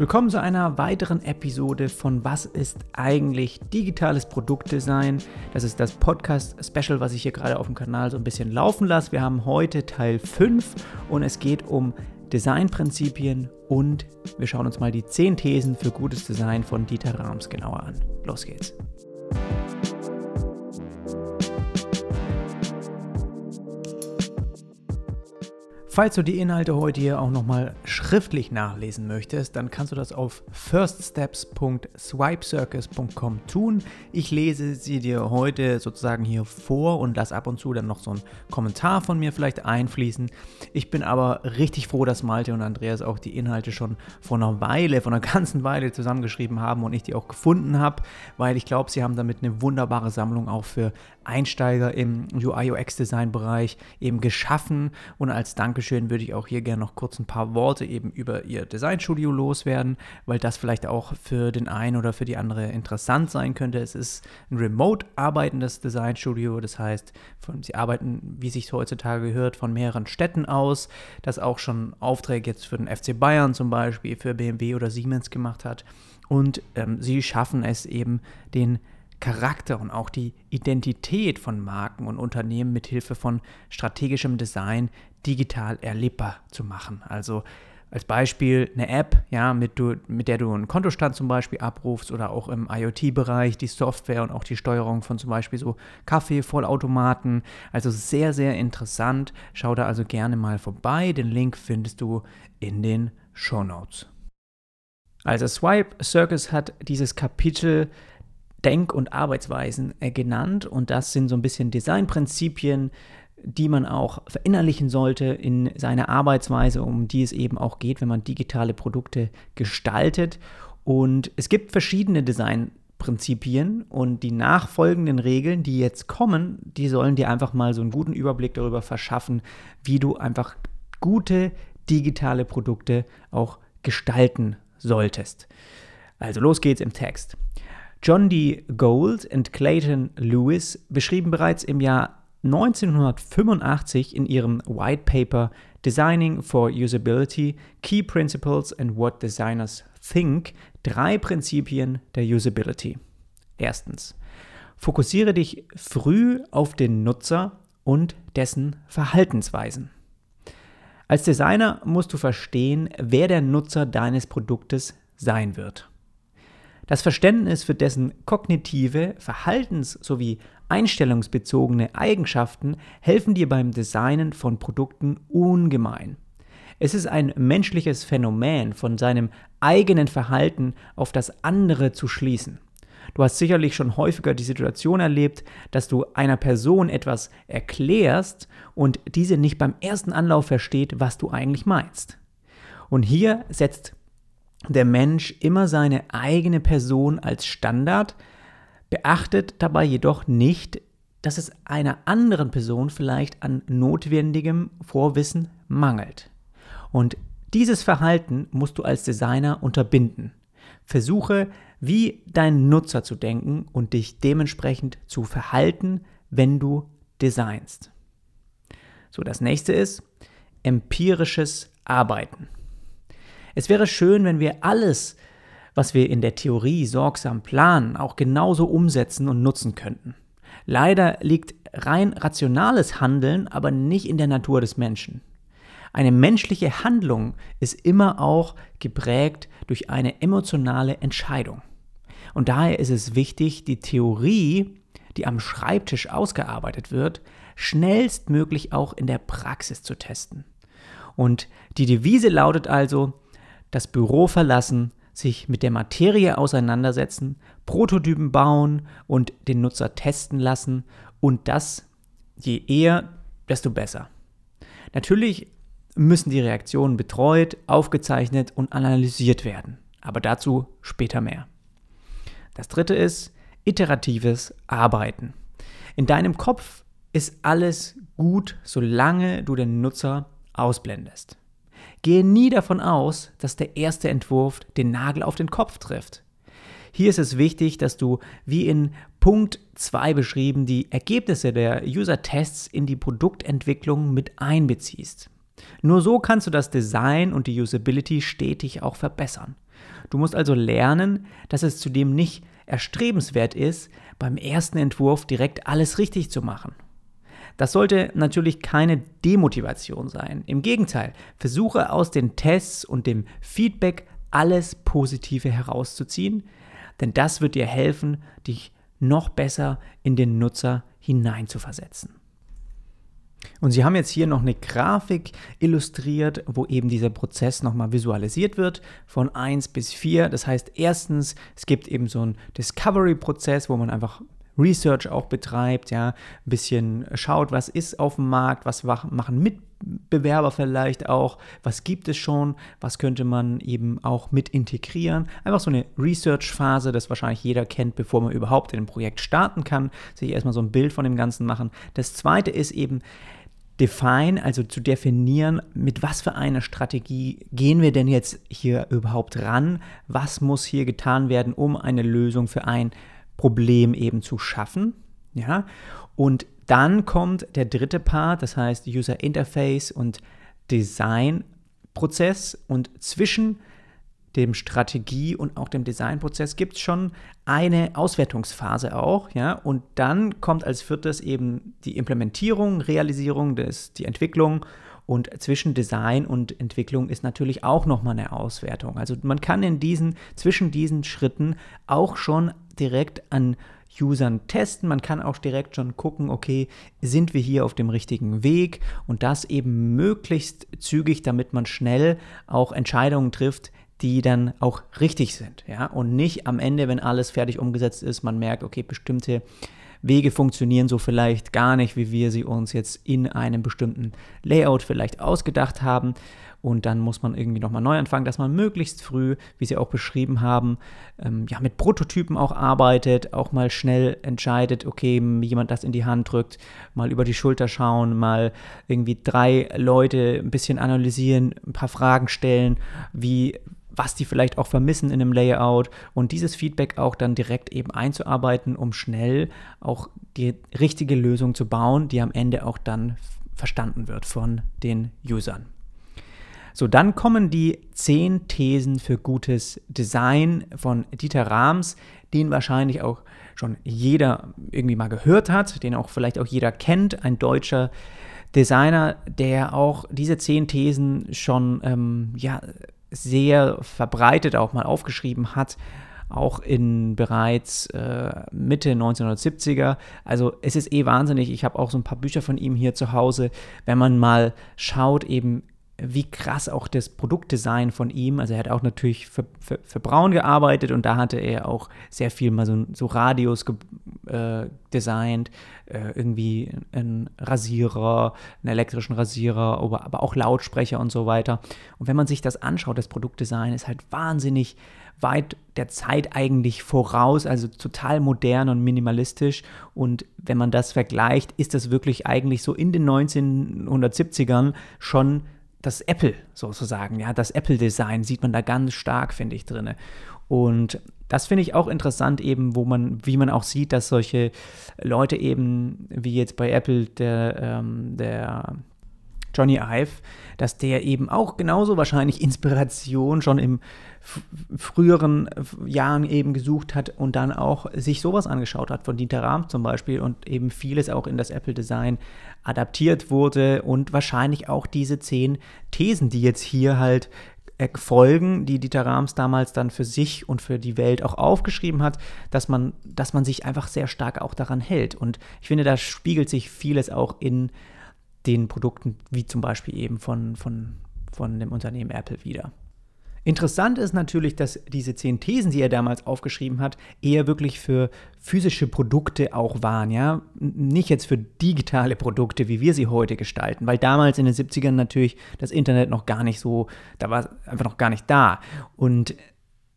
Willkommen zu einer weiteren Episode von Was ist eigentlich digitales Produktdesign? Das ist das Podcast-Special, was ich hier gerade auf dem Kanal so ein bisschen laufen lasse. Wir haben heute Teil 5 und es geht um Designprinzipien und wir schauen uns mal die 10 Thesen für gutes Design von Dieter Rams genauer an. Los geht's. Falls du die Inhalte heute hier auch nochmal schriftlich nachlesen möchtest, dann kannst du das auf firststeps.swipecircus.com tun. Ich lese sie dir heute sozusagen hier vor und lass ab und zu dann noch so einen Kommentar von mir vielleicht einfließen. Ich bin aber richtig froh, dass Malte und Andreas auch die Inhalte schon vor einer Weile, vor einer ganzen Weile zusammengeschrieben haben und ich die auch gefunden habe, weil ich glaube, sie haben damit eine wunderbare Sammlung auch für Einsteiger im UI-UX-Design-Bereich eben geschaffen und als Dankeschön würde ich auch hier gerne noch kurz ein paar Worte eben über ihr Designstudio loswerden, weil das vielleicht auch für den einen oder für die andere interessant sein könnte. Es ist ein remote arbeitendes Designstudio, das heißt, von, sie arbeiten, wie sich heutzutage gehört, von mehreren Städten aus, das auch schon Aufträge jetzt für den FC Bayern zum Beispiel, für BMW oder Siemens gemacht hat. Und ähm, sie schaffen es eben, den Charakter und auch die Identität von Marken und Unternehmen mit Hilfe von strategischem Design digital erlebbar zu machen. Also als Beispiel eine App, ja, mit, du, mit der du einen Kontostand zum Beispiel abrufst oder auch im IoT-Bereich die Software und auch die Steuerung von zum Beispiel so Kaffee-Vollautomaten. Also sehr, sehr interessant. Schau da also gerne mal vorbei. Den Link findest du in den Show Notes. Also Swipe Circus hat dieses Kapitel Denk- und Arbeitsweisen äh, genannt und das sind so ein bisschen Designprinzipien, die man auch verinnerlichen sollte in seiner Arbeitsweise, um die es eben auch geht, wenn man digitale Produkte gestaltet. Und es gibt verschiedene Designprinzipien und die nachfolgenden Regeln, die jetzt kommen, die sollen dir einfach mal so einen guten Überblick darüber verschaffen, wie du einfach gute digitale Produkte auch gestalten solltest. Also los geht's im Text. John D. Gold und Clayton Lewis beschrieben bereits im Jahr 1985 in ihrem White Paper Designing for Usability Key Principles and What Designers Think drei Prinzipien der Usability. Erstens, fokussiere dich früh auf den Nutzer und dessen Verhaltensweisen. Als Designer musst du verstehen, wer der Nutzer deines Produktes sein wird. Das Verständnis für dessen kognitive, verhaltens- sowie einstellungsbezogene Eigenschaften helfen dir beim Designen von Produkten ungemein. Es ist ein menschliches Phänomen, von seinem eigenen Verhalten auf das andere zu schließen. Du hast sicherlich schon häufiger die Situation erlebt, dass du einer Person etwas erklärst und diese nicht beim ersten Anlauf versteht, was du eigentlich meinst. Und hier setzt der Mensch immer seine eigene Person als Standard, beachtet dabei jedoch nicht, dass es einer anderen Person vielleicht an notwendigem Vorwissen mangelt. Und dieses Verhalten musst du als Designer unterbinden. Versuche, wie dein Nutzer zu denken und dich dementsprechend zu verhalten, wenn du designst. So, das nächste ist empirisches Arbeiten. Es wäre schön, wenn wir alles, was wir in der Theorie sorgsam planen, auch genauso umsetzen und nutzen könnten. Leider liegt rein rationales Handeln aber nicht in der Natur des Menschen. Eine menschliche Handlung ist immer auch geprägt durch eine emotionale Entscheidung. Und daher ist es wichtig, die Theorie, die am Schreibtisch ausgearbeitet wird, schnellstmöglich auch in der Praxis zu testen. Und die Devise lautet also, das Büro verlassen, sich mit der Materie auseinandersetzen, Prototypen bauen und den Nutzer testen lassen und das je eher, desto besser. Natürlich müssen die Reaktionen betreut, aufgezeichnet und analysiert werden, aber dazu später mehr. Das dritte ist iteratives Arbeiten. In deinem Kopf ist alles gut, solange du den Nutzer ausblendest. Gehe nie davon aus, dass der erste Entwurf den Nagel auf den Kopf trifft. Hier ist es wichtig, dass du, wie in Punkt 2 beschrieben, die Ergebnisse der User-Tests in die Produktentwicklung mit einbeziehst. Nur so kannst du das Design und die Usability stetig auch verbessern. Du musst also lernen, dass es zudem nicht erstrebenswert ist, beim ersten Entwurf direkt alles richtig zu machen. Das sollte natürlich keine Demotivation sein. Im Gegenteil, versuche aus den Tests und dem Feedback alles Positive herauszuziehen, denn das wird dir helfen, dich noch besser in den Nutzer hineinzuversetzen. Und Sie haben jetzt hier noch eine Grafik illustriert, wo eben dieser Prozess nochmal visualisiert wird von 1 bis 4. Das heißt, erstens, es gibt eben so einen Discovery-Prozess, wo man einfach Research auch betreibt, ja, ein bisschen schaut, was ist auf dem Markt, was machen Mitbewerber vielleicht auch, was gibt es schon, was könnte man eben auch mit integrieren. Einfach so eine Research-Phase, das wahrscheinlich jeder kennt, bevor man überhaupt in ein Projekt starten kann, sich erstmal so ein Bild von dem Ganzen machen. Das zweite ist eben, define, also zu definieren, mit was für einer Strategie gehen wir denn jetzt hier überhaupt ran? Was muss hier getan werden, um eine Lösung für ein Problem eben zu schaffen. Ja? Und dann kommt der dritte Part, das heißt User Interface und Design-Prozess. Und zwischen dem Strategie- und auch dem Designprozess gibt es schon eine Auswertungsphase auch, ja, und dann kommt als viertes eben die Implementierung, Realisierung, des, die Entwicklung und zwischen Design und Entwicklung ist natürlich auch nochmal eine Auswertung. Also man kann in diesen, zwischen diesen Schritten auch schon direkt an Usern testen. Man kann auch direkt schon gucken, okay, sind wir hier auf dem richtigen Weg und das eben möglichst zügig, damit man schnell auch Entscheidungen trifft, die dann auch richtig sind, ja, und nicht am Ende, wenn alles fertig umgesetzt ist, man merkt, okay, bestimmte Wege funktionieren so vielleicht gar nicht, wie wir sie uns jetzt in einem bestimmten Layout vielleicht ausgedacht haben. Und dann muss man irgendwie nochmal neu anfangen, dass man möglichst früh, wie Sie auch beschrieben haben, ähm, ja, mit Prototypen auch arbeitet, auch mal schnell entscheidet, okay, jemand das in die Hand drückt, mal über die Schulter schauen, mal irgendwie drei Leute ein bisschen analysieren, ein paar Fragen stellen, wie, was die vielleicht auch vermissen in einem Layout und dieses Feedback auch dann direkt eben einzuarbeiten, um schnell auch die richtige Lösung zu bauen, die am Ende auch dann verstanden wird von den Usern. So, dann kommen die zehn Thesen für gutes Design von Dieter Rahms, den wahrscheinlich auch schon jeder irgendwie mal gehört hat, den auch vielleicht auch jeder kennt, ein deutscher Designer, der auch diese zehn Thesen schon ähm, ja, sehr verbreitet auch mal aufgeschrieben hat, auch in bereits äh, Mitte 1970er. Also es ist eh wahnsinnig. Ich habe auch so ein paar Bücher von ihm hier zu Hause. Wenn man mal schaut, eben wie krass auch das Produktdesign von ihm, also er hat auch natürlich für, für, für Braun gearbeitet und da hatte er auch sehr viel mal so, so Radios äh, designt, äh, irgendwie einen Rasierer, einen elektrischen Rasierer, aber, aber auch Lautsprecher und so weiter. Und wenn man sich das anschaut, das Produktdesign ist halt wahnsinnig weit der Zeit eigentlich voraus, also total modern und minimalistisch. Und wenn man das vergleicht, ist das wirklich eigentlich so in den 1970ern schon das Apple sozusagen, ja, das Apple-Design sieht man da ganz stark, finde ich, drin. Und das finde ich auch interessant, eben, wo man, wie man auch sieht, dass solche Leute eben, wie jetzt bei Apple, der, ähm, der Johnny Ive, dass der eben auch genauso wahrscheinlich Inspiration schon im früheren Jahren eben gesucht hat und dann auch sich sowas angeschaut hat, von Dieter Rahm zum Beispiel und eben vieles auch in das Apple-Design adaptiert wurde und wahrscheinlich auch diese zehn Thesen, die jetzt hier halt äh, folgen, die Dieter Rams damals dann für sich und für die Welt auch aufgeschrieben hat, dass man, dass man sich einfach sehr stark auch daran hält. Und ich finde, da spiegelt sich vieles auch in den Produkten, wie zum Beispiel eben von, von, von dem Unternehmen Apple wieder. Interessant ist natürlich, dass diese zehn Thesen, die er damals aufgeschrieben hat, eher wirklich für physische Produkte auch waren, ja. Nicht jetzt für digitale Produkte, wie wir sie heute gestalten, weil damals in den 70ern natürlich das Internet noch gar nicht so, da war es einfach noch gar nicht da. Und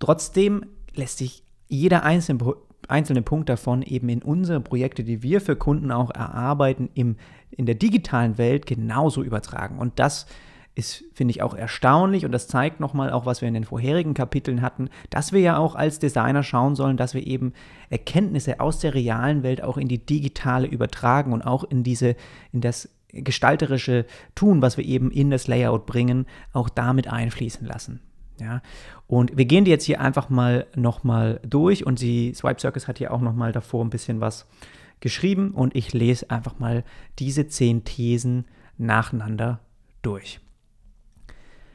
trotzdem lässt sich jeder einzelne, einzelne Punkt davon eben in unsere Projekte, die wir für Kunden auch erarbeiten, im, in der digitalen Welt genauso übertragen. Und das ist, finde ich, auch erstaunlich und das zeigt nochmal auch, was wir in den vorherigen Kapiteln hatten, dass wir ja auch als Designer schauen sollen, dass wir eben Erkenntnisse aus der realen Welt auch in die digitale übertragen und auch in diese, in das gestalterische Tun, was wir eben in das Layout bringen, auch damit einfließen lassen. Ja, und wir gehen die jetzt hier einfach mal nochmal durch und die Swipe Circus hat hier auch nochmal davor ein bisschen was geschrieben und ich lese einfach mal diese zehn Thesen nacheinander durch.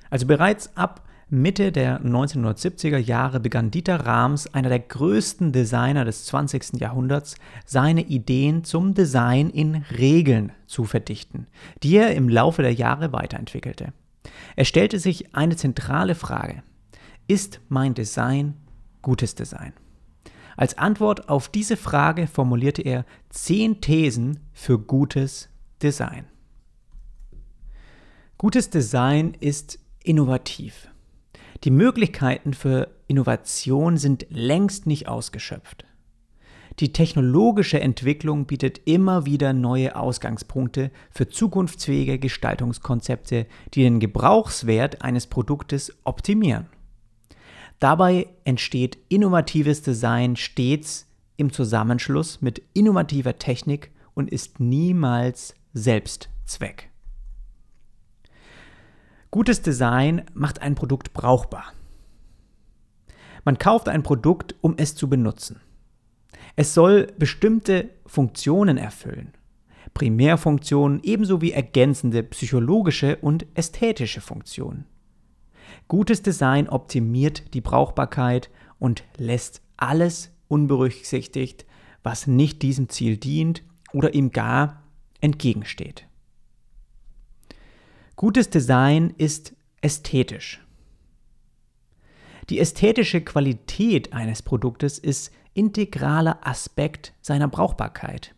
Also bereits ab Mitte der 1970er Jahre begann Dieter Rams, einer der größten Designer des 20. Jahrhunderts, seine Ideen zum Design in Regeln zu verdichten, die er im Laufe der Jahre weiterentwickelte. Er stellte sich eine zentrale Frage. Ist mein Design gutes Design? Als Antwort auf diese Frage formulierte er zehn Thesen für gutes Design. Gutes Design ist innovativ. Die Möglichkeiten für Innovation sind längst nicht ausgeschöpft. Die technologische Entwicklung bietet immer wieder neue Ausgangspunkte für zukunftsfähige Gestaltungskonzepte, die den Gebrauchswert eines Produktes optimieren. Dabei entsteht innovatives Design stets im Zusammenschluss mit innovativer Technik und ist niemals Selbstzweck. Gutes Design macht ein Produkt brauchbar. Man kauft ein Produkt, um es zu benutzen. Es soll bestimmte Funktionen erfüllen. Primärfunktionen ebenso wie ergänzende psychologische und ästhetische Funktionen. Gutes Design optimiert die Brauchbarkeit und lässt alles unberücksichtigt, was nicht diesem Ziel dient oder ihm gar entgegensteht. Gutes Design ist ästhetisch. Die ästhetische Qualität eines Produktes ist integraler Aspekt seiner Brauchbarkeit.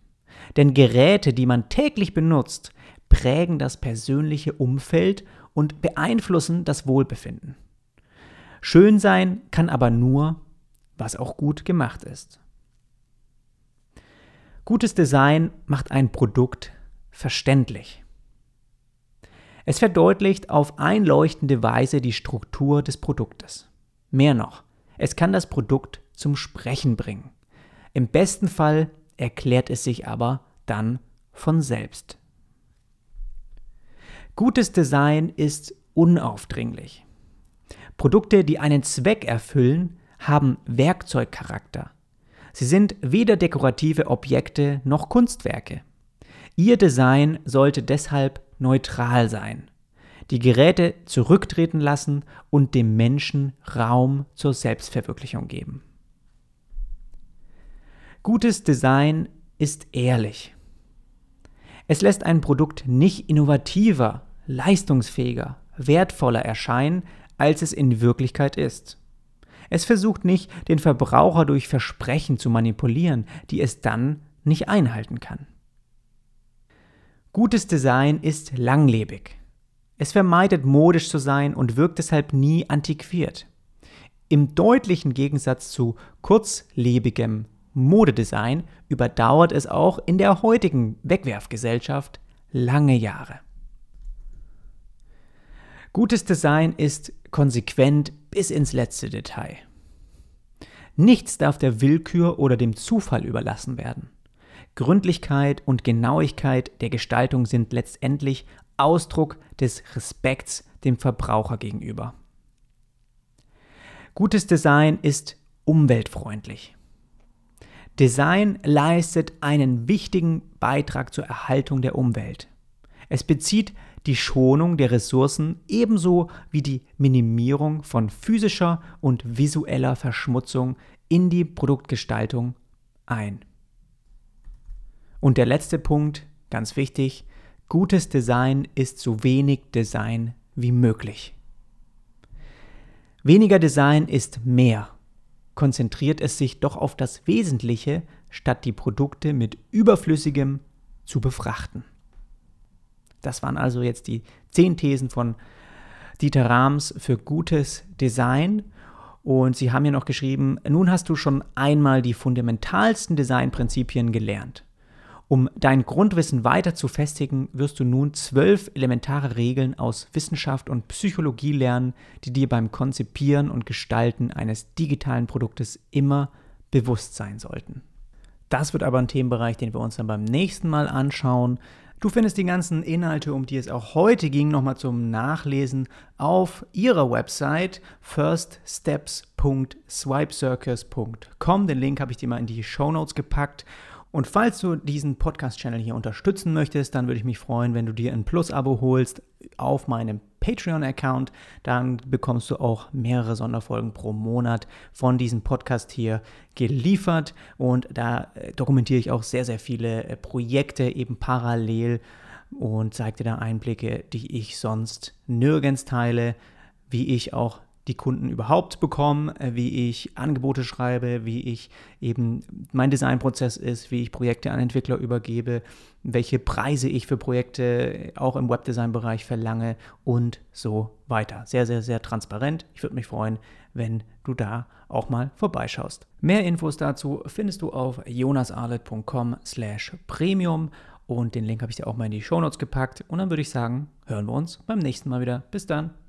Denn Geräte, die man täglich benutzt, prägen das persönliche Umfeld und beeinflussen das Wohlbefinden. Schön sein kann aber nur, was auch gut gemacht ist. Gutes Design macht ein Produkt verständlich. Es verdeutlicht auf einleuchtende Weise die Struktur des Produktes. Mehr noch, es kann das Produkt zum Sprechen bringen. Im besten Fall erklärt es sich aber dann von selbst. Gutes Design ist unaufdringlich. Produkte, die einen Zweck erfüllen, haben Werkzeugcharakter. Sie sind weder dekorative Objekte noch Kunstwerke. Ihr Design sollte deshalb neutral sein, die Geräte zurücktreten lassen und dem Menschen Raum zur Selbstverwirklichung geben. Gutes Design ist ehrlich. Es lässt ein Produkt nicht innovativer, leistungsfähiger, wertvoller erscheinen, als es in Wirklichkeit ist. Es versucht nicht, den Verbraucher durch Versprechen zu manipulieren, die es dann nicht einhalten kann. Gutes Design ist langlebig. Es vermeidet modisch zu sein und wirkt deshalb nie antiquiert. Im deutlichen Gegensatz zu kurzlebigem Modedesign überdauert es auch in der heutigen Wegwerfgesellschaft lange Jahre. Gutes Design ist konsequent bis ins letzte Detail. Nichts darf der Willkür oder dem Zufall überlassen werden. Gründlichkeit und Genauigkeit der Gestaltung sind letztendlich Ausdruck des Respekts dem Verbraucher gegenüber. Gutes Design ist umweltfreundlich. Design leistet einen wichtigen Beitrag zur Erhaltung der Umwelt. Es bezieht die Schonung der Ressourcen ebenso wie die Minimierung von physischer und visueller Verschmutzung in die Produktgestaltung ein. Und der letzte Punkt, ganz wichtig, gutes Design ist so wenig Design wie möglich. Weniger Design ist mehr. Konzentriert es sich doch auf das Wesentliche, statt die Produkte mit Überflüssigem zu befrachten. Das waren also jetzt die zehn Thesen von Dieter Rams für gutes Design. Und sie haben ja noch geschrieben, nun hast du schon einmal die fundamentalsten Designprinzipien gelernt. Um dein Grundwissen weiter zu festigen, wirst du nun zwölf elementare Regeln aus Wissenschaft und Psychologie lernen, die dir beim Konzipieren und Gestalten eines digitalen Produktes immer bewusst sein sollten. Das wird aber ein Themenbereich, den wir uns dann beim nächsten Mal anschauen. Du findest die ganzen Inhalte, um die es auch heute ging, nochmal zum Nachlesen auf ihrer Website firststeps.swipecircus.com. Den Link habe ich dir mal in die Show Notes gepackt. Und falls du diesen Podcast-Channel hier unterstützen möchtest, dann würde ich mich freuen, wenn du dir ein Plus-Abo holst auf meinem Patreon-Account. Dann bekommst du auch mehrere Sonderfolgen pro Monat von diesem Podcast hier geliefert. Und da äh, dokumentiere ich auch sehr, sehr viele äh, Projekte eben parallel und zeige dir da Einblicke, die ich sonst nirgends teile, wie ich auch die Kunden überhaupt bekommen, äh, wie ich Angebote schreibe, wie ich eben mein Designprozess ist, wie ich Projekte an Entwickler übergebe, welche Preise ich für Projekte auch im Webdesign-Bereich verlange und so weiter. Sehr, sehr, sehr transparent. Ich würde mich freuen, wenn du da auch mal vorbeischaust. Mehr Infos dazu findest du auf jonasarlet.com slash premium und den Link habe ich dir auch mal in die Shownotes gepackt und dann würde ich sagen, hören wir uns beim nächsten Mal wieder. Bis dann.